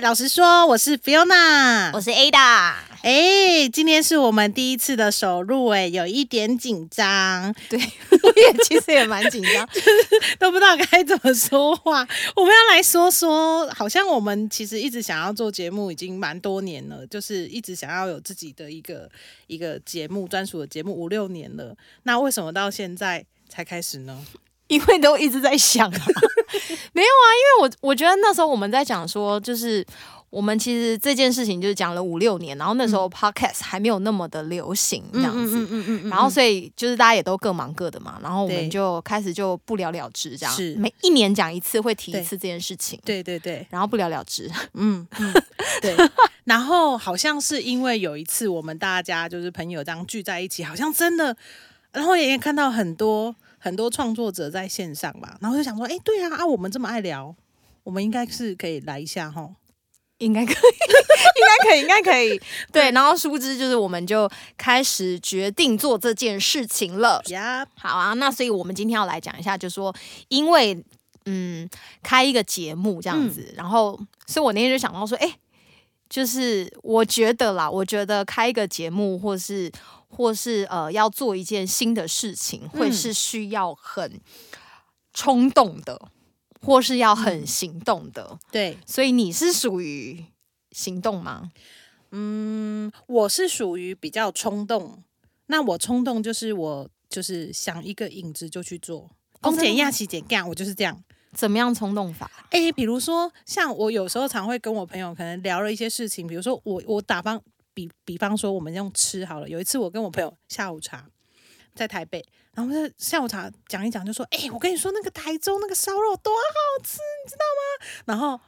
老实说，我是 Fiona，我是 Ada。哎，今天是我们第一次的首录，哎，有一点紧张，对，我也其实也蛮紧张，都不知道该怎么说话。我们要来说说，好像我们其实一直想要做节目，已经蛮多年了，就是一直想要有自己的一个一个节目，专属的节目五六年了。那为什么到现在才开始呢？因为都一直在想啊，没有啊，因为我我觉得那时候我们在讲说，就是我们其实这件事情就是讲了五六年，然后那时候 podcast 还没有那么的流行这样子，嗯嗯嗯嗯，然后所以就是大家也都各忙各的嘛，然后我们就开始就不了了之这样，是。每一年讲一次会提一次这件事情，对对对，然后不了了之，嗯嗯，对，然后好像是因为有一次我们大家就是朋友这样聚在一起，好像真的，然后也看到很多。很多创作者在线上吧，然后就想说，哎，对啊，啊，我们这么爱聊，我们应该是可以来一下哈，应该可以，应该可以，应该可以，对。然后殊不知，就是我们就开始决定做这件事情了。呀，好啊，那所以我们今天要来讲一下，就说因为嗯，开一个节目这样子，然后，所以我那天就想到说，哎，就是我觉得啦，我觉得开一个节目或是。或是呃要做一件新的事情，会是需要很冲动的，或是要很行动的。对，所以你是属于行动吗？嗯，我是属于比较冲动。那我冲动就是我就是想一个影子就去做，公检亚起减干，我就是这样。怎么样冲动法？哎，比如说像我有时候常会跟我朋友可能聊了一些事情，比如说我我打方。比比方说，我们用吃好了。有一次，我跟我朋友下午茶在台北，然后在下午茶讲一讲，就说：“哎，我跟你说，那个台中那个烧肉多好吃，你知道吗？”然后，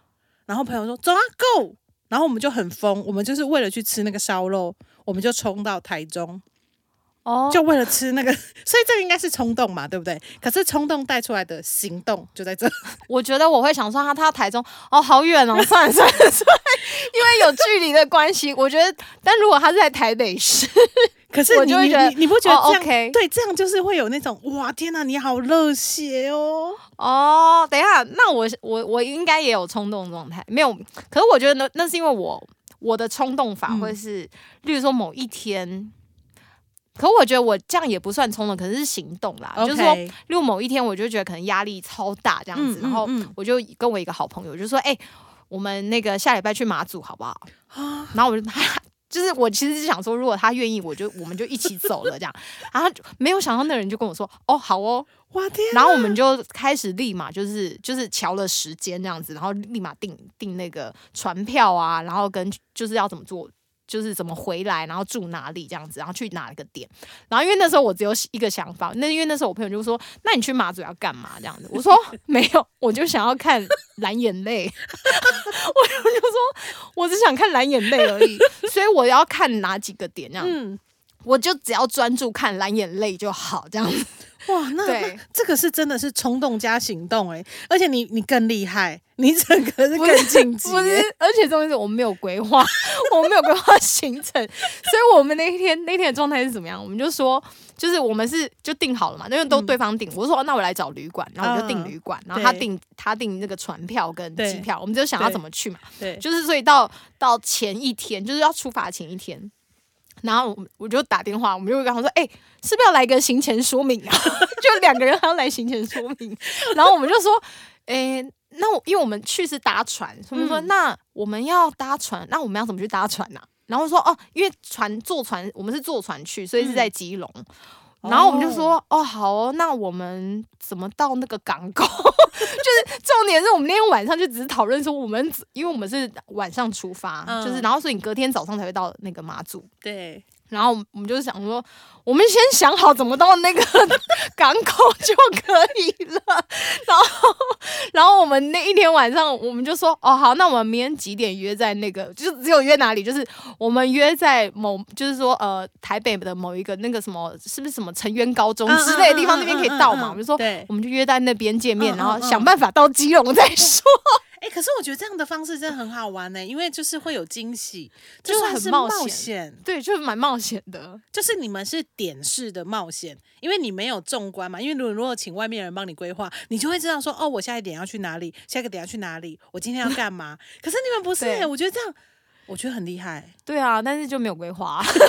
然后朋友说：“走啊，Go！” 然后我们就很疯，我们就是为了去吃那个烧肉，我们就冲到台中。哦，就为了吃那个，所以这个应该是冲动嘛，对不对？可是冲动带出来的行动就在这。我觉得我会想说，他他台中哦，好远哦，算了算了算了，因为有距离的关系。我觉得，但如果他是在台北市，可是你你你不觉得这样？对，这样就是会有那种哇，天哪，你好热血哦！哦，等一下，那我我我应该也有冲动状态，没有？可是我觉得那那是因为我我的冲动法会是，例如说某一天。可我觉得我这样也不算冲动，可是是行动啦。就是说，例如某一天，我就觉得可能压力超大这样子，然后我就跟我一个好朋友就说：“哎，我们那个下礼拜去马祖好不好？”然后我就他就是我其实是想说，如果他愿意，我就我们就一起走了这样。然后没有想到那人就跟我说：“哦，好哦，哇天！”然后我们就开始立马就是就是瞧了时间这样子，然后立马订订那个船票啊，然后跟就是要怎么做。就是怎么回来，然后住哪里这样子，然后去哪一个点，然后因为那时候我只有一个想法，那因为那时候我朋友就说：“那你去马祖要干嘛？”这样子，我说：“没有，我就想要看蓝眼泪。”我就说：“我只想看蓝眼泪而已，所以我要看哪几个点这样，我就只要专注看蓝眼泪就好，这样子。”哇，那这个是真的是冲动加行动哎，而且你你更厉害，你整个是更晋级，不是？而且重点是我们没有规划，我们没有规划行程，所以我们那一天那天的状态是怎么样？我们就说，就是我们是就定好了嘛，因为都对方定，我说那我来找旅馆，然后我就订旅馆，然后他订他订那个船票跟机票，我们就想要怎么去嘛，对，就是所以到到前一天，就是要出发前一天。然后我就打电话，我们就跟他说：“哎，是不是要来个行前说明啊？就两个人还要来行前说明。”然后我们就说：“哎，那我因为我们去是搭船，所以说那我们要搭船，那我们要怎么去搭船呢？”然后说：“哦，因为船坐船，我们是坐船去，所以是在基隆。”然后我们就说：“哦，好哦，那我们怎么到那个港口？就是重点是我们那天晚上就只是讨论说，我们因为我们是晚上出发，就是然后所以你隔天早上才会到那个马祖。对。”然后我们就是想说，我们先想好怎么到那个 港口就可以了。然后，然后我们那一天晚上，我们就说，哦，好，那我们明天几点约在那个？就是只有约哪里？就是我们约在某，就是说，呃，台北的某一个那个什么，是不是什么成渊高中之类的地方？那边可以到嘛？我们就说，我们就约在那边见面，然后想办法到基隆再说。哎，可是我觉得这样的方式真的很好玩呢、因为就是会有惊喜，就是算是很冒险对，就是蛮冒险的。就是你们是点式的冒险，因为你没有纵观嘛。因为如果如果请外面人帮你规划，你就会知道说，哦，我下一点要去哪里，下一个点要去哪里，我今天要干嘛。可是你们不是、我觉得这样，我觉得很厉害。对啊，但是就没有规划，就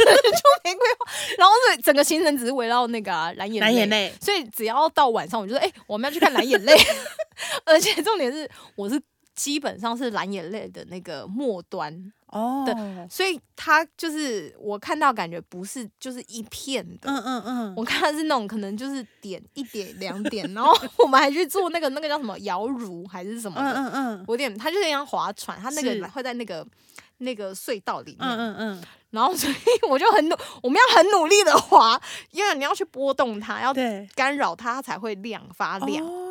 没规划。然后整个行程只是围绕那个、啊、蓝眼蓝眼泪，所以只要到晚上，我就说，哎、我们要去看蓝眼泪。而且重点是，我是基本上是蓝眼泪的那个末端，哦，所以它就是我看到感觉不是就是一片的。嗯嗯嗯，我看的是那种可能就是点一点两点，然后我们还去做那个那个叫什么摇橹还是什么的，嗯嗯嗯。有点它就是像划船，它那个会在那个那个隧道里面，嗯嗯嗯，然后所以我就很努，我们要很努力的划，因为你要去波动它，要，干扰它，它才会亮发亮。哦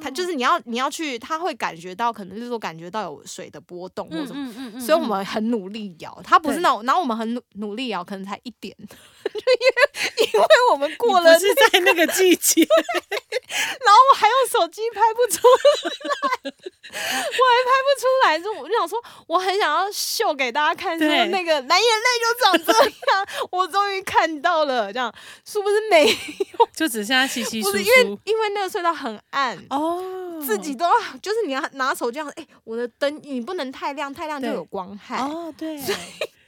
它就是你要你要去，它会感觉到，可能就是说感觉到有水的波动或者什么，嗯嗯嗯，所以我们很努力摇。它不是那种，然后我们很努努力摇，可能才一点，就因为 因为我们过了是在那个季节，然后我还用手机拍不出来，我还拍不出来，就我就想说，我很想要秀给大家看，说那个蓝眼泪就长这样，我终于看到了，这样是不是没有？就只剩下稀稀疏不是因为。因为那个隧道很暗。哦，自己都，就是你要拿手这样，哎、我的灯你不能太亮，太亮就有光害，哦，对。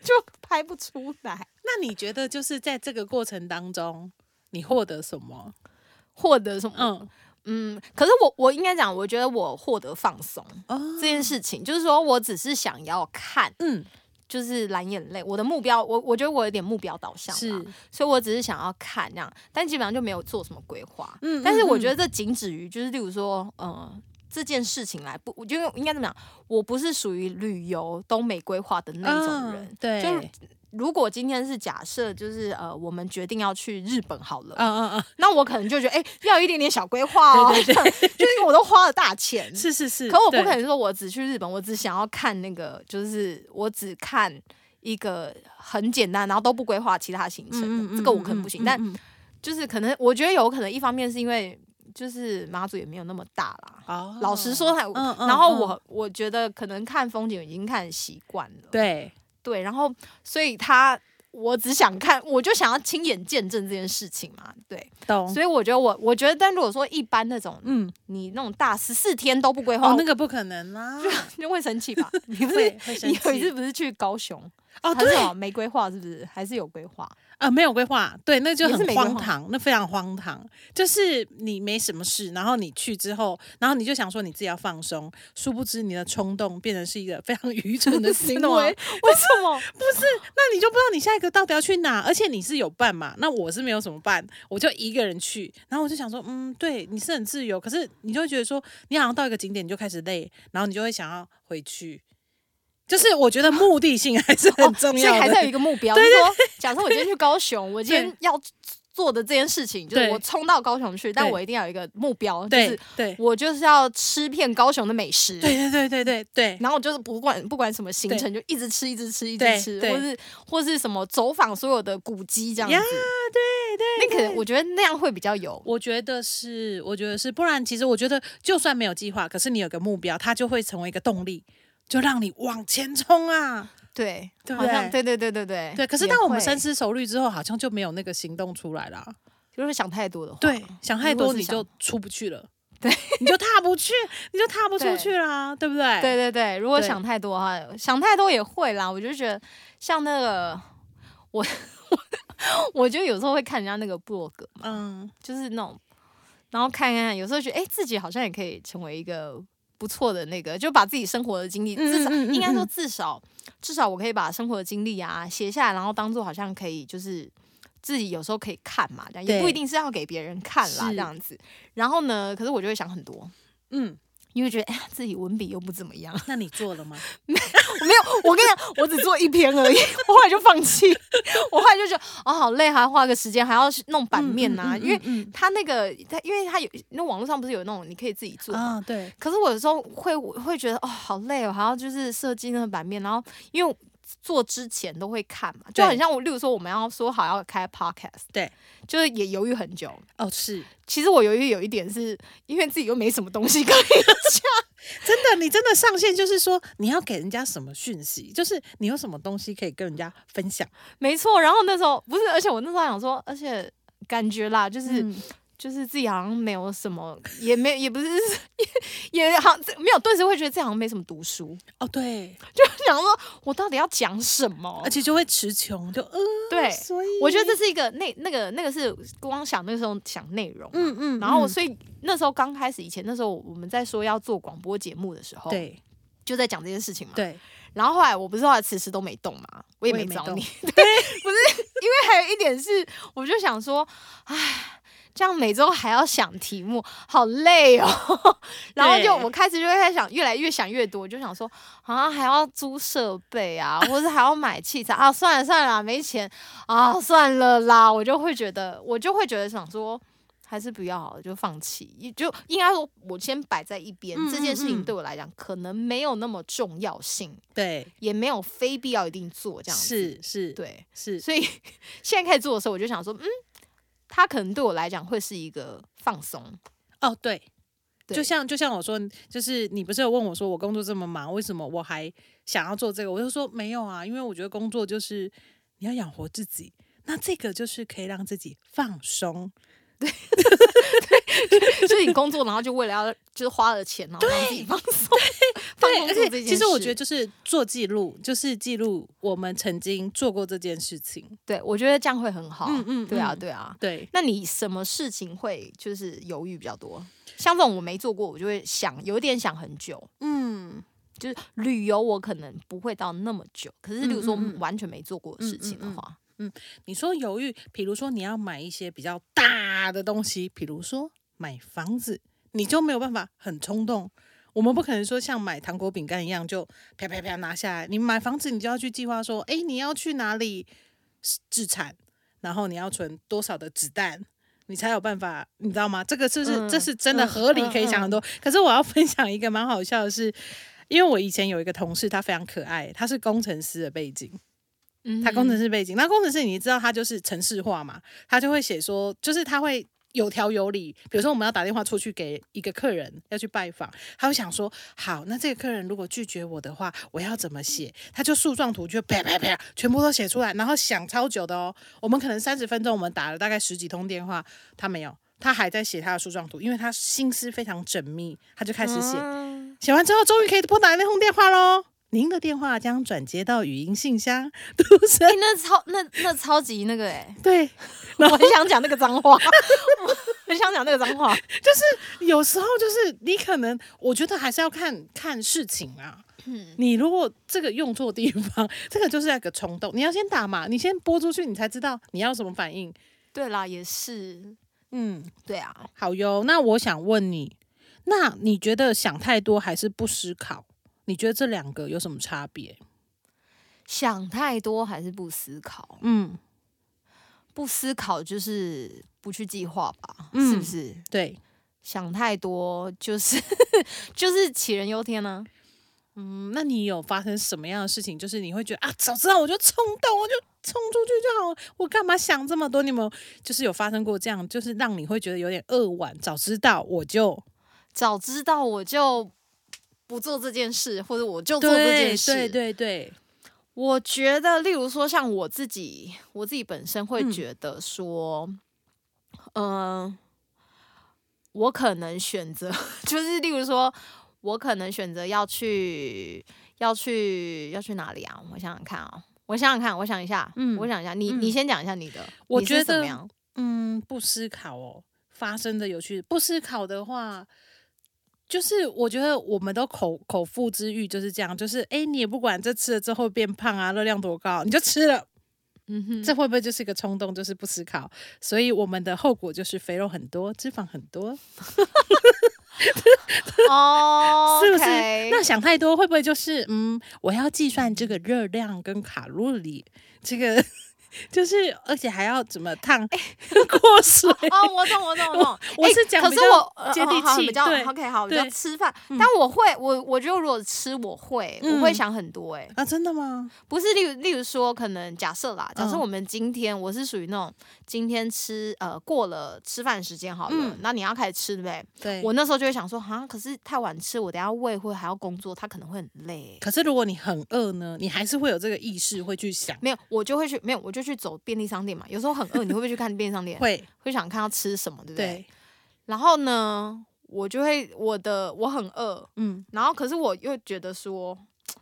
就拍不出来。那你觉得就是在这个过程当中，你获得什么？获得什么？嗯，嗯，可是我我应该讲，我觉得我获得放松哦，这件事情，就是说我只是想要看，嗯，就是蓝眼泪。我的目标，我我觉得我有点目标导向，是，，所以我只是想要看那样，但基本上就没有做什么规划。嗯但是我觉得，这仅止于，就是例如说，呃。这件事情来不，我觉得应该怎么讲？我不是属于旅游都没规划的那种人。嗯对，就如果今天是假设，就是呃，我们决定要去日本好了，嗯嗯嗯，那我可能就觉得，哎、要有一点点小规划哦，对对 就是因为我都花了大钱，是是是，可我不可能说我只去日本，我只想要看那个，就是我只看一个很简单，然后都不规划其他行程的，嗯嗯嗯这个我可能不行。但就是可能，我觉得有可能一方面是因为就是马祖也没有那么大啦。哦，老实说还，嗯嗯然后嗯我我觉得可能看风景已经看习惯了，对，对，然后所以他我只想看，我就想要亲眼见证这件事情嘛，对，懂，所以我觉得我我觉得，但如果说一般那种嗯，你那种大十四天都不规划，哦，那个不可能啦，就会生气吧？你不是会你有一次不是去高雄？哦，对还是什么没规划是不是？还是有规划？啊，没有规划，对，那就很荒唐，那非常荒唐。就是你没什么事，然后你去之后，然后你就想说你自己要放松，殊不知你的冲动变成是一个非常愚蠢的行为。为什么？不是那你就不知道你下一个到底要去哪，而且你是有伴嘛？那我是没有什么伴，我就一个人去。然后我就想说，嗯，对，你是很自由，可是你就会觉得说，你好像到一个景点你就开始累，然后你就会想要回去。就是我觉得目的性还是很重要的，哦所以还是有一个目标，就是说，假设我今天去高雄，我今天要做的这件事情，就是我冲到高雄去，但我一定要有一个目标，就是对。我就是要吃遍高雄的美食。对对对对对对。然后我就是不管不管什么行程，就一直吃，一直吃，一直吃，或是或是什么走访所有的古迹这样呀子。对对那可能我觉得那样会比较有。我觉得是，我觉得是，不然其实我觉得，就算没有计划，可是你有个目标，它就会成为一个动力，就让你往前冲啊。对，对不好像对对对对对对对，可是当我们深思熟虑之后，好像就没有那个行动出来了。就是想太多的话，对，想太多你就出不去了，对，你就踏不去，你就踏不出去啦，对不对？对对对，如果想太多的话，想太多也会啦。我就觉得像那个 我，我就有时候会看人家那个部落格嘛，嗯，就是那种，然后看看，有时候觉得哎、诶自己好像也可以成为一个不错的那个，就把自己生活的经历，嗯至少嗯嗯应该说嗯至少至少我可以把生活的经历啊写下来，然后当做好像可以就是。自己有时候可以看嘛，这样也不一定是要给别人看啦，这样子。然后呢，可是我就会想很多，嗯，因为觉得哎呀，自己文笔又不怎么样。那你做了吗？没没有，我跟你讲，我只做一篇而已，我后来就放弃。我后来就觉得哦，好累，还要花个时间，还要弄版面呐、嗯嗯嗯因为嗯他那个，他因为他有那网络上不是有那种你可以自己做嘛。啊，对，可是我有时候会会觉得哦，好累哦，还要就是设计那个版面，然后因为做之前都会看嘛，就对很像我，例如说我们要说好要开 podcast，对，就是也犹豫很久。哦，是其实我犹豫有一点是因为自己又没什么东西可以讲，真的，你真的上线就是说你要给人家什么讯息，就是你有什么东西可以跟人家分享，没错。然后那时候不是，而且我那时候想说，而且感觉啦，就是、嗯就是自己好像没有什么，也没也不是也 也好没有，顿时会觉得自己好像没什么读书，哦，对，就想说我到底要讲什么而？且就会词穷，就呃，对所以我觉得这是一个那那个那个是光想那个时候想内容，嗯嗯，然后所以那时候刚开始以前那时候我们在说要做广播节目的时候，，对就在讲这件事情嘛。对，然后后来我不是后来迟迟都没动嘛，我也没找你，对，不是因为还有一点是，我就想说，唉。这样每周还要想题目，好累哦。然后就对我开始就会在想，越来越想越多，就想说啊，还要租设备啊，或者还要买器材啊，算了算了啦，没钱啊，算了啦。我就会觉得，我就会觉得想说，还是不要好了，就放弃。就应该说，我先摆在一边，嗯这件事情对我来讲可能没有那么重要性。对，也没有非必要一定做这样子。是是，对，是，所以 现在开始做的时候，我就想说，嗯，它可能对我来讲会是一个放松。哦，对。对就像就像我说，就是你不是有问我说我工作这么忙，为什么我还想要做这个？我就说没有啊，因为我觉得工作就是你要养活自己，那这个就是可以让自己放松。所以你工作，然后就为了要就是花了钱，然后让自己放松，放对，松这件事。其实我觉得，就是做记录，就是记录我们曾经做过这件事情。对，我觉得这样会很好。嗯嗯对啊，嗯对啊。对，那你什么事情会就是犹豫比较多？像这种我没做过，我就会想，有点想很久。嗯，就是旅游，我可能不会到那么久。可是，比如说完全没做过的事情的嗯嗯嗯话，你说犹豫，比如说你要买一些比较大的东西，比如说买房子，你就没有办法很冲动。我们不可能说像买糖果饼干一样就啪啪啪拿下来。你买房子，你就要去计划说，诶，你要去哪里置产，然后你要存多少的子弹，你才有办法，你知道吗？这个是不是、嗯这是真的嗯合理，嗯可以想很多。可是我要分享一个蛮好笑的是，因为我以前有一个同事，他非常可爱，他是工程师的背景。嗯他工程师师背景，那工程师你知道他就是程式化嘛，他就会写说，就是他会有条有理。比如说我们要打电话出去给一个客人要去拜访，他会想说，好，那这个客人如果拒绝我的话，我要怎么写？他就树状图就啪啪啪全部都写出来，然后想超久的哦。我们可能三十分钟，我们打了大概十几通电话，他没有，他还在写他的树状图，因为他心思非常缜密，他就开始写。嗯写完之后，终于可以拨打那通电话喽。您的电话将转接到语音信箱，读声哎、那超那那超级那个哎、对，我很想讲那个脏话，我很想讲那个脏话。就是有时候就是你可能，我觉得还是要看看事情啊。嗯，你如果这个用错地方，这个就是那个冲动，你要先打嘛，你先拨出去，你才知道你要什么反应。对啦，也是，嗯，对啊，好哟。那我想问你，那你觉得想太多还是不思考？你觉得这两个有什么差别？想太多还是不思考？嗯，不思考就是不去计划吧，嗯是不是？对，想太多就是 就是杞人忧天呢、嗯，那你有发生什么样的事情？就是你会觉得啊，早知道我就冲动，我就冲出去就好了，我干嘛想这么多？你们就是有发生过这样，就是让你会觉得有点扼腕？早知道我就早知道我就不做这件事，或者我就做这件事。对对对，我觉得，例如说，像我自己，我自己本身会嗯觉得说，嗯、我可能选择，就是例如说，我可能选择要去，要去，要去哪里啊？我想想看啊、我想想看，我想一下，嗯我想一下，你、嗯你先讲一下你的，你觉得怎么样？嗯，不思考哦，发生的有趣。不思考的话，就是我觉得我们都口口腹之欲就是这样，就是哎，诶你也不管这吃了之后会变胖啊，热量多高，你就吃了。嗯哼，这会不会就是一个冲动，就是不思考？所以我们的后果就是肥肉很多，脂肪很多，哦，是不是那想太多会不会就是嗯，我要计算这个热量跟卡路里，这个就是而且还要怎么烫过水。哦，我懂，我懂，我懂。我是是讲可是我呃接地气比较对 OK 好，比较对吃饭。但我会，我我觉得如果吃，我会，我会嗯想很多。哎，啊，真的吗？不是，例如例如说，可能假设啦，假设嗯我们今天我是属于那种今天吃呃过了吃饭时间好了嗯，那你要开始吃对不对？对，我那时候就会想说，哈，可是太晚吃，我等下胃会还要工作，他可能会很累。可是如果你很饿呢，你还是会有这个意识，会去想，没有，我就会去，没有，我就去走便利商店嘛。有时候很饿，你会不会去看便利商店？会会想看要吃什么，对不对？对，然后呢，我就会我的我很饿，嗯，然后可是我又觉得说，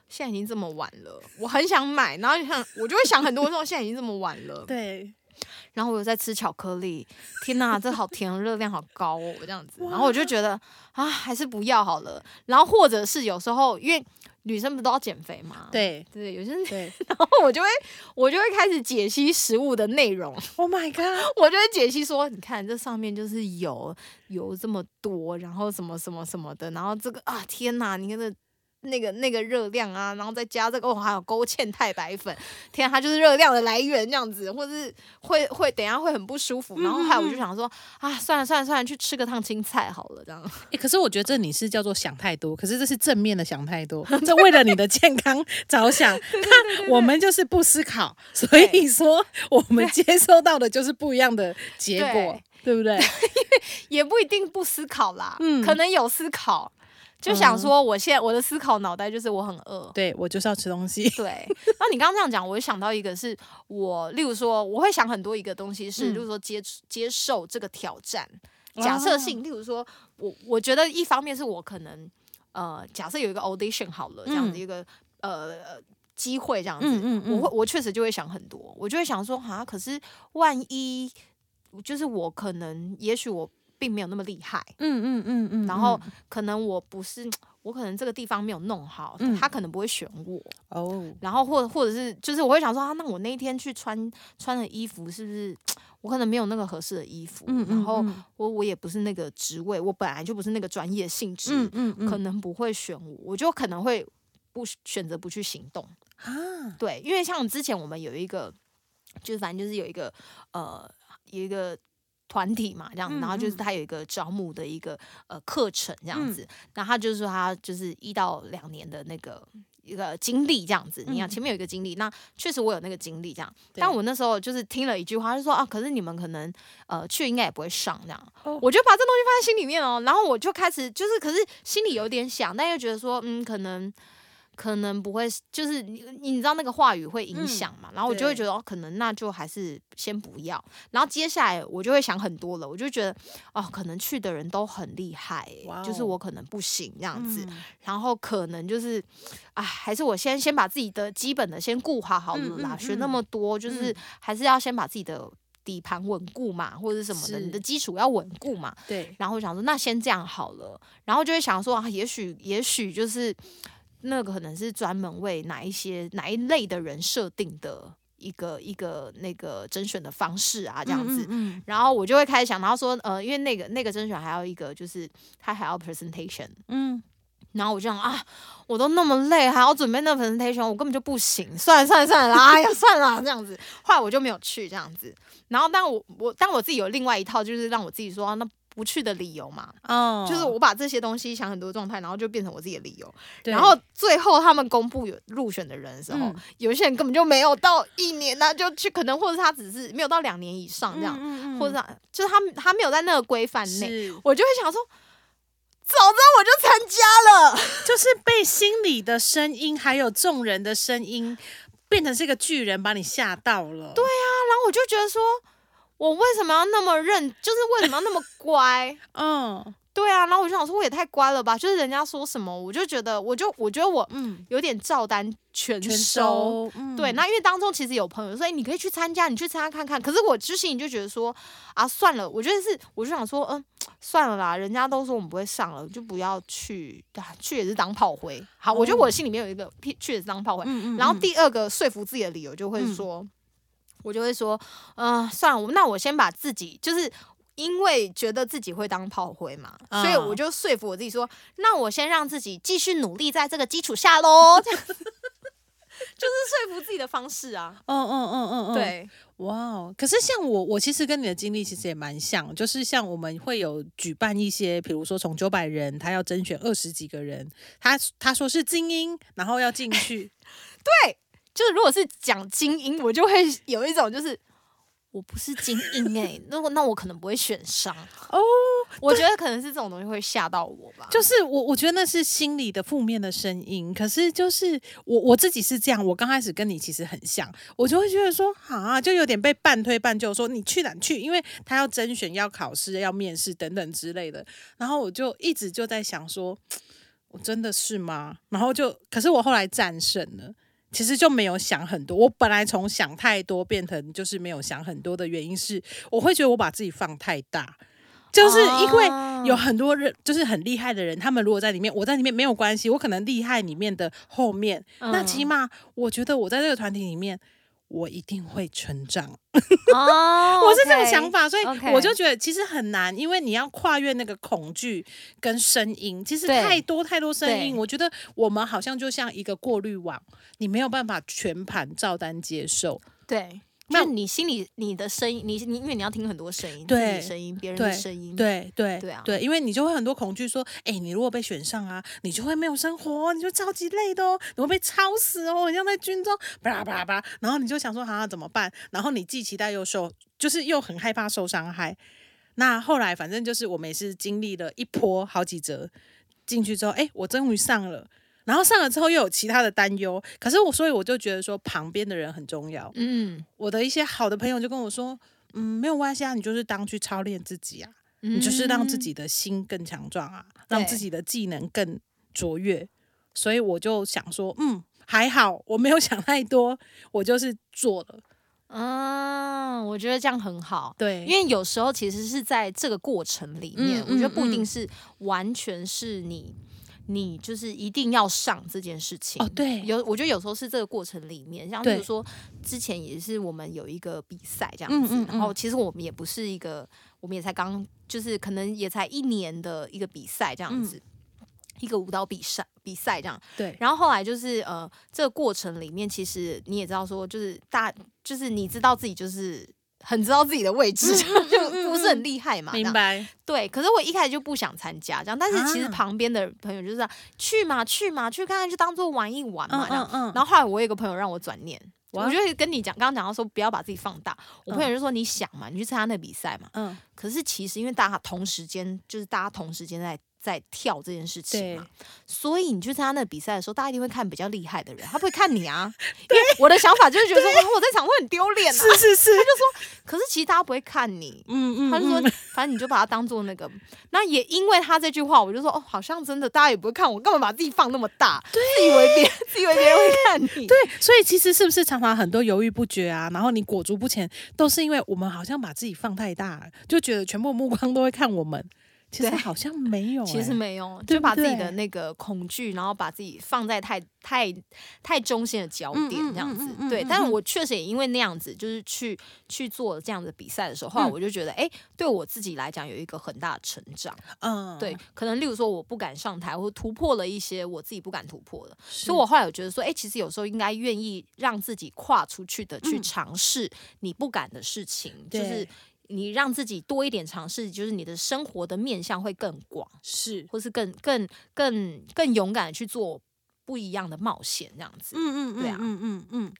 现在已经这么晚了，我很想买，然后就想我就会想很多，说现在已经这么晚了，对，然后我又在吃巧克力，天哪，这好甜，热量好高哦，这样子，然后我就觉得啊，还是不要好了。然后或者是有时候因为女生不都要减肥吗，对。对，有些人，对。然后我就会我就会开始解析食物的内容，，Oh my god，我就会解析说，你看这上面就是油油这么多，然后什么什么什么的，然后这个啊天哪，你看这那个那个热量啊，然后再加这个哦，还有勾芡太白粉，天啊，它就是热量的来源这样子，或者是会会等一下会很不舒服，然后还有我就想说啊，算了算了算了，去吃个烫青菜好了，这样。哎、可是我觉得这你是叫做想太多，可是这是正面的想太多，这为了你的健康着想。那 我们就是不思考，所以说我们接收到的就是不一样的结果，对不对？也不一定不思考啦，嗯可能有思考，就想说我现在我的思考脑袋就是我很饿，对我就是要吃东西。对，然后你刚刚这样讲，我就想到一个是我，例如说，我会想很多一个东西是，嗯。例如说接接受这个挑战，假设性，例如说，我我觉得一方面是我可能呃，假设有一个 audition 好了，这样子嗯。一个、呃机会这样子，嗯嗯嗯。我会我确实就会想很多，我就会想说，哈，可是万一就是我可能，也许我并没有那么厉害，嗯嗯嗯嗯然后可能我不是，我可能这个地方没有弄好，嗯。他可能不会选我。哦，然后或或者是就是我会想说啊，那我那一天去穿穿的衣服是不是 我可能没有那个合适的衣服，嗯然后嗯。我我也不是那个职位，我本来就不是那个专业性质，嗯嗯嗯。可能不会选我，我就可能会不选择不去行动。啊，对，因为像之前我们有一个，就是反正就是有一个呃有一个。团体嘛，这样，嗯然后就是嗯。他有一个招募的一个呃课程这样嗯。子，然后他就是说他就是一到两年的那个一个经历这样子。你看嗯。前面有一个经历，那确实我有那个经历这样，但我那时候就是听了一句话，就说啊，可是你们可能呃去应该也不会上这样，哦。我就把这东西放在心里面哦，然后我就开始就是，可是心里有点想，但又觉得说嗯，可能。可能不会，就是你你知道那个话语会影响嘛，然后我就会觉得哦，可能那就还是先不要。然后接下来我就会想很多了，我就觉得哦，可能去的人都很厉害欸、哇哦就是我可能不行这样子。嗯然后可能就是，啊，还是我先先把自己的基本的先顾好好了啦。学那嗯么多，就是嗯还是要先把自己的底盘稳固嘛，或者什么的，你的基础要稳固嘛。对，然后我想说，那先这样好了。然后就会想说啊，也许也许就是那个可能是专门为哪一些哪一类的人设定的一个一个那个甄选的方式啊，这样子。嗯，然后我就会开始想，然后说，呃，因为那个那个甄选还有一个就是他还要 presentation，嗯，然后我就想啊，我都那么累，还要准备那个 presentation，我根本就不行。算了算了算了啦，哎呀算了这样子。后来我就没有去这样子。然后但我我但我自己有另外一套，就是让我自己说、啊那不去的理由嘛，哦，就是我把这些东西想很多状态，然后就变成我自己的理由。然后最后他们公布有入选的人的时候，嗯有一些人根本就没有到一年呢、就去可能或者他只是没有到两年以上这样，嗯或者他就是他他没有在那个规范内，我就会想说。早知道我就参加了，就是被心里的声音还有众人的声音变成是一个巨人，把你吓到了。对啊，然后我就觉得说，我为什么要那么认？就是为什么要那么乖？嗯对啊，然后我就想说，我也太乖了吧！就是人家说什么，我就觉得，我就我觉得我嗯，有点照单全全收。嗯对，那因为当中其实有朋友说，哎，你可以去参加，你去参加看看。可是我之心里就觉得说，啊，算了，我觉得是，我就想说，嗯，算了啦，人家都说我们不会上了，就不要去，啊、去也是当炮灰。好，我觉得我心里面有一个屁去也是当炮灰。嗯嗯然后第二个说服自己的理由就会说，我就会说，嗯、算了，我那我先把自己就是。因为觉得自己会当炮灰嘛，嗯所以我就说服我自己说，那我先让自己继续努力在这个基础下喽。这样就是说服自己的方式啊。嗯嗯嗯嗯嗯，，对，哇哦！可是像我，我其实跟你的经历其实也蛮像，就是像我们会有举办一些，比如说从九百人，他要甄选二十几个人，他他说是精英，然后要进去，就是如果是讲精英，我就会 有一种就是。我不是精英哎、那我那我可能不会选上哦。我觉得可能是这种东西会吓到我吧。就是我我觉得那是心里的负面的声音。可是就是我我自己是这样，我刚开始跟你其实很像，我就会觉得说啊，就有点被半推半就，说你去哪去，因为他要甄选、要考试、要面试等等之类的。然后我就一直就在想说，我真的是吗？然后就，可是我后来战胜了。其实就没有想很多，我本来从想太多变成就是没有想很多的原因是，我会觉得我把自己放太大，就是因为哦。有很多人就是很厉害的人，他们如果在里面，我在里面没有关系，我可能厉害里面的后面，那起嗯码我觉得我在这个团体里面，我一定会成长。哦，我是这种想法，所以我就觉得其实很难，因为你要跨越那个恐惧跟声音，其实太多太多声音，我觉得我们好像就像一个过滤网，你没有办法全盘照单接受。对，那你心里你的声音，你你因为你要听很多声音，对的声音，别人的声音，对对对啊对，因为你就会很多恐惧，说，哎、你如果被选上啊，你就会没有生活，你就超级累的哦，你会被超死哦，你像在军中，巴拉巴拉巴拉，然后你就想说，啊，怎么办？然后你既期待又受，就是又很害怕受伤害。那后来反正就是我们也是经历了一波好几折进去之后，哎、我终于上了。然后上了之后又有其他的担忧，可是我所以我就觉得说旁边的人很重要。嗯，我的一些好的朋友就跟我说，嗯，没有关系啊，你就是当去操练自己啊。你就是让自己的心更强壮啊，让自己的技能更卓越。所以我就想说，嗯，还好，我没有想太多，我就是做了。嗯，我觉得这样很好。对，因为有时候其实是在这个过程里面，嗯我觉得不一嗯定是完全是你，你就是一定要上这件事情。哦，对，有，我觉得有时候是这个过程里面，像比如说之前也是我们有一个比赛这样子，嗯嗯然后嗯其实我们也不是一个，我们也才刚就是可能也才一年的一个比赛这样子。一个舞蹈比赛比赛这样，对，然后后来就是呃，这个过程里面，其实你也知道说，就是大，就是你知道自己就是很知道自己的位置，就不是很厉害嘛。明白。对，可是我一开始就不想参加这样，但是其实啊旁边的朋友就是、啊、去嘛去嘛，去看看就当做玩一玩嘛嗯这样。嗯嗯，然后后来我有一个朋友让我转念，我就会跟你讲，刚刚讲到说不要把自己放大。我朋友嗯就说你想嘛，你去参加那比赛嘛。嗯，可是其实因为大家同时间就是大家同时间在在跳这件事情嘛，所以你去参加那个比赛的时候，大家一定会看比较厉害的人，他不会看你啊。因为我的想法就是觉得说，哇我在场会很丢脸啊。是是是，他就说可是其实大家不会看你，嗯嗯，他就说嗯，反正你就把它当做那个。那也因为他这句话，我就说哦，好像真的大家也不会看我，干嘛把自己放那么大？自以为别人自以为别人会看你。对，所以其实是不是常常很多犹豫不决啊，然后你裹足不前，都是因为我们好像把自己放太大了，就觉得全部目光都会看我们，其实对。好像没有、其实欸没有，就把自己的那个恐惧，然后把自己放在太太太中心的焦点这样子。对，嗯但是我确实也因为那样子，就是去去做这样的比赛的时候，后来嗯。我就觉得，哎、对我自己来讲有一个很大的成长。嗯，对，可能例如说我不敢上台，或突破了一些我自己不敢突破的，所以我后来我觉得说，哎、其实有时候应该愿意让自己跨出去的，去嗯。尝试你不敢的事情，就是你让自己多一点尝试，就是你的生活的面向会更广，是，或是更更更更勇敢的去做不一样的冒险，这样子。嗯嗯对啊嗯嗯嗯。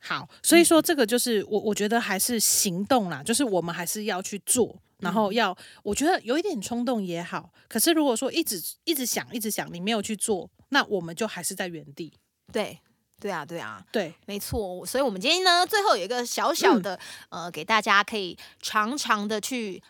好，所以说这个就是我，我觉得还是行动啦，就是我们还是要去做，然后要，我觉得有一点冲动也好。可是如果说一直一直想，一直想，你没有去做，那我们就还是在原地。对，对啊，对啊。对，没错，所以我们今天呢，最后有一个小小的、呃，给大家可以常常的去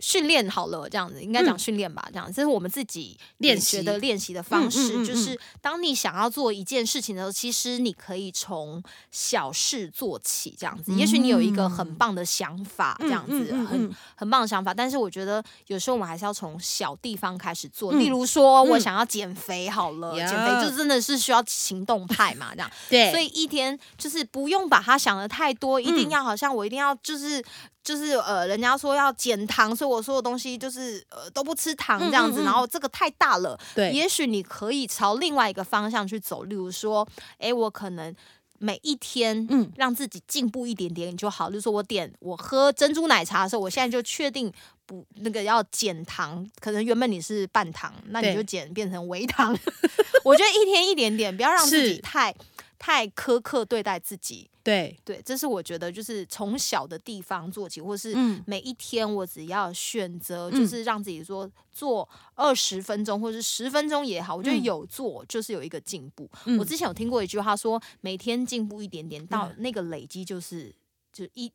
训练好了，这样子应该讲嗯。训练吧，这样这是我们自己练习的练习。的方式，就是当你想要做一件事情的时候，其实你可以从小事做起，这样子。也许你有一个很棒的想法，这样子、很嗯很棒的想法，但是我觉得有时候我们还是要从小地方开始做，嗯。例如说我嗯。想要减肥好了，呀。减肥就真的是需要行动派嘛，这样。对，所以一天就是不用把它想的太多，一定要好像我一定要就是就是呃，人家说要减糖，所以我说的东西就是呃都不吃糖这样子，嗯嗯嗯然后这个太大了，对，也许你可以朝另外一个方向去走，例如说，诶，我可能。每一天，嗯让自己进步一点点就好。就是说我点我喝珍珠奶茶的时候，我现在就确定不那个要减糖，可能原本你是半糖，那你就减变成微糖。我觉得一天一点点，不要让自己太太苛刻对待自己。对，对，这是我觉得就是从小的地方做起，或是嗯。每一天我只要选择，就嗯是让自己说做二十分钟或是十分钟也好，我觉得嗯。有做就是有一个进步。嗯。我之前有听过一句话说，每天进步一点点，到嗯。那个累积就是就一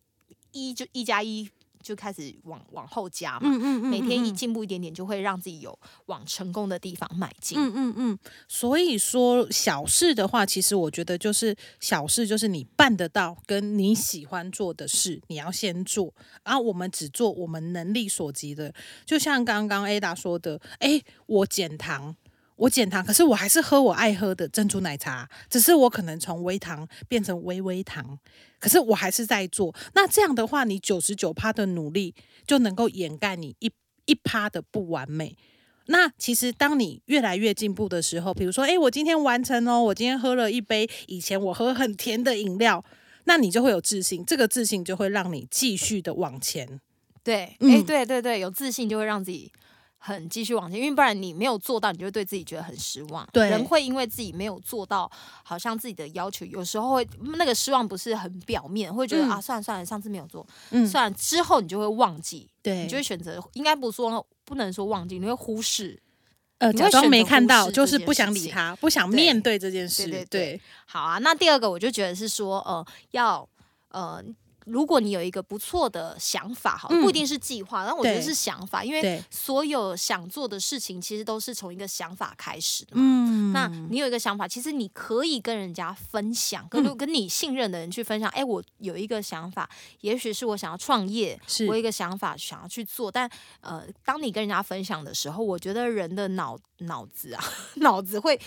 一就一加一就开始往往后加嘛。嗯嗯每天一嗯进步一点点，就会让自己有往成功的地方迈进。嗯嗯嗯，所以说小事的话，其实我觉得就是小事，就是你办得到，跟你喜欢做的事，你要先做。然后我们只做我们能力所及的，就像刚刚 Ada 说的，诶，我减糖。我减糖，可是我还是喝我爱喝的珍珠奶茶，只是我可能从微糖变成微微糖，可是我还是在做。那这样的话，你九十九趴的努力就能够掩盖你一一趴的不完美。那其实当你越来越进步的时候，比如说，诶，我今天完成哦，我今天喝了一杯以前我喝很甜的饮料，那你就会有自信，这个自信就会让你继续的往前。对，哎、嗯对对对，有自信就会让自己很继续往前，因为不然你没有做到，你就会对自己觉得很失望。对人会因为自己没有做到，好像自己的要求，有时候会那个失望不是很表面，会觉得、嗯啊，算了算了，上次没有做，嗯，算了，之后你就会忘记，对，你就会选择，应该不说不能说忘记，你会忽视。呃，你假装没看到，就是不想理他，不想面对这件事。对对对，好啊，那第二个我就觉得是说，呃，要呃。如果你有一个不错的想法，好不一定是计划，但我觉得是想法，因为所有想做的事情，其实都是从一个想法开始的嘛。嗯那你有一个想法，其实你可以跟人家分享，跟、嗯跟你信任的人去分享。哎，我有一个想法，也许是我想要创业，是我有一个想法想要去做，但呃，当你跟人家分享的时候，我觉得人的脑脑子啊，脑子会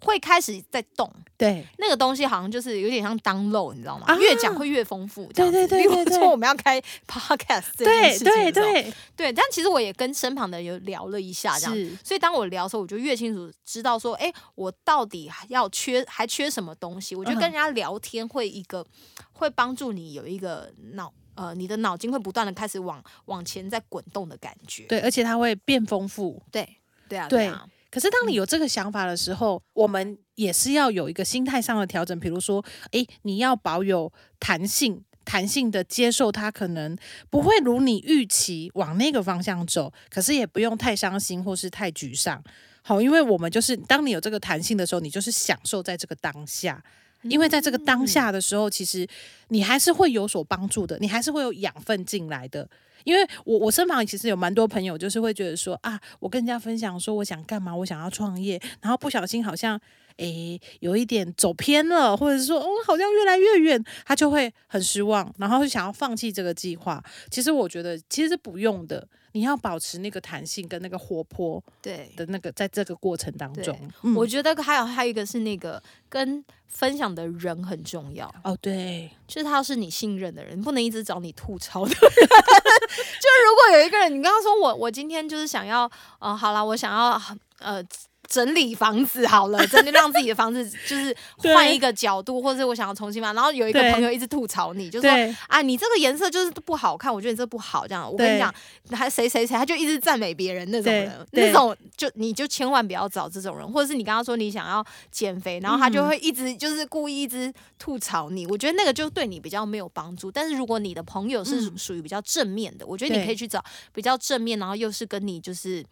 会开始在动。对那个东西好像就是有点像 download，你知道吗？啊越讲会越丰富。这样子对对对例如对对 说我们要开 podcast 这件对事情对对对，对，但其实我也跟身旁的人有聊了一下，这样。是所以当我聊的时候，我就越清楚知道说，哎，我到底要缺还缺什么东西。我觉得嗯跟人家聊天会一个会帮助你有一个脑呃，你的脑筋会不断的开始往往前在滚动的感觉。对，而且它会变丰富。对对啊，对啊，可是当你有这个想法的时候，我们也是要有一个心态上的调整。比如说，诶，你要保有弹性，弹性的接受它可能不会如你预期往那个方向走，可是也不用太伤心或是太沮丧。好，因为我们就是当你有这个弹性的时候，你就是享受在这个当下。因为在这个当下的时候，其实你还是会有所帮助的，你还是会有养分进来的。因为我我身旁其实有蛮多朋友，就是会觉得说啊，我跟人家分享说我想干嘛，我想要创业，然后不小心好像诶有一点走偏了，或者是说哦好像越来越远，他就会很失望，然后就想要放弃这个计划。其实我觉得其实是不用的，你要保持那个弹性跟那个活泼对。的那个，在这个过程当中，嗯我觉得还有还有一个是那个跟分享的人很重要，哦对，就是他是你信任的人，不能一直找你吐槽的人。就是如果有一个人，你跟他说我我今天就是想要，呃，好啦，我想要呃。整理房子好了，真的让自己的房子就是换一个角度，或者我想要重新买。然后有一个朋友一直吐槽你，就说啊，你这个颜色就是不好看，我觉得你这不好。这样，我跟你讲，还谁谁谁，他就一直赞美别人那种对人，那种就你就千万不要找这种人，或者是你刚刚说你想要减肥，然后他就嗯会一直就是故意一直吐槽你。我觉得那个就对你比较没有帮助。但是如果你的朋友是嗯属于比较正面的，我觉得你可以去找比较正面，然后又是跟你就是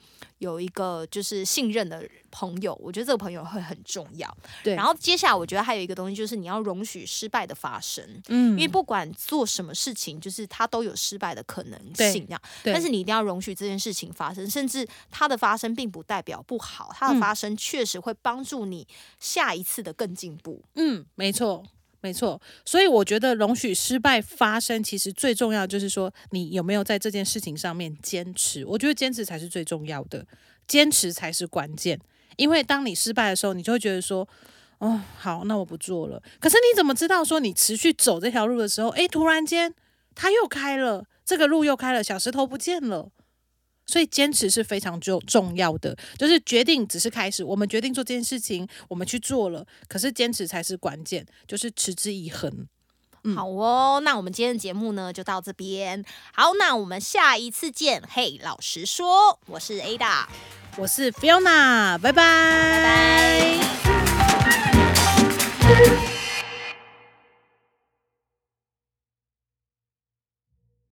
有一个就是信任的朋友，我觉得这个朋友会很重要。对，然后接下来我觉得还有一个东西就是你要容许失败的发生。嗯因为不管做什么事情，就是它都有失败的可能对性，这样。对但是你一定要容许这件事情发生，甚至它的发生并不代表不好，它的嗯发生确实会帮助你下一次的更进步。嗯，没错，没错。所以我觉得容许失败发生，其实最重要就是说，你有没有在这件事情上面坚持。我觉得坚持才是最重要的，坚持才是关键。因为当你失败的时候，你就会觉得说，哦，好，那我不做了。可是你怎么知道说你持续走这条路的时候，诶，突然间它又开了，这个路又开了，小石头不见了。所以坚持是非常重重要的，就是决定只是开始，我们决定做这件事情，我们去做了，可是坚持才是关键，就是持之以恒。嗯好哦，那我们今天的节目呢就到这边。好，那我们下一次见。嘿，老实说，我是 Ada，我是 Fiona，拜拜，拜拜。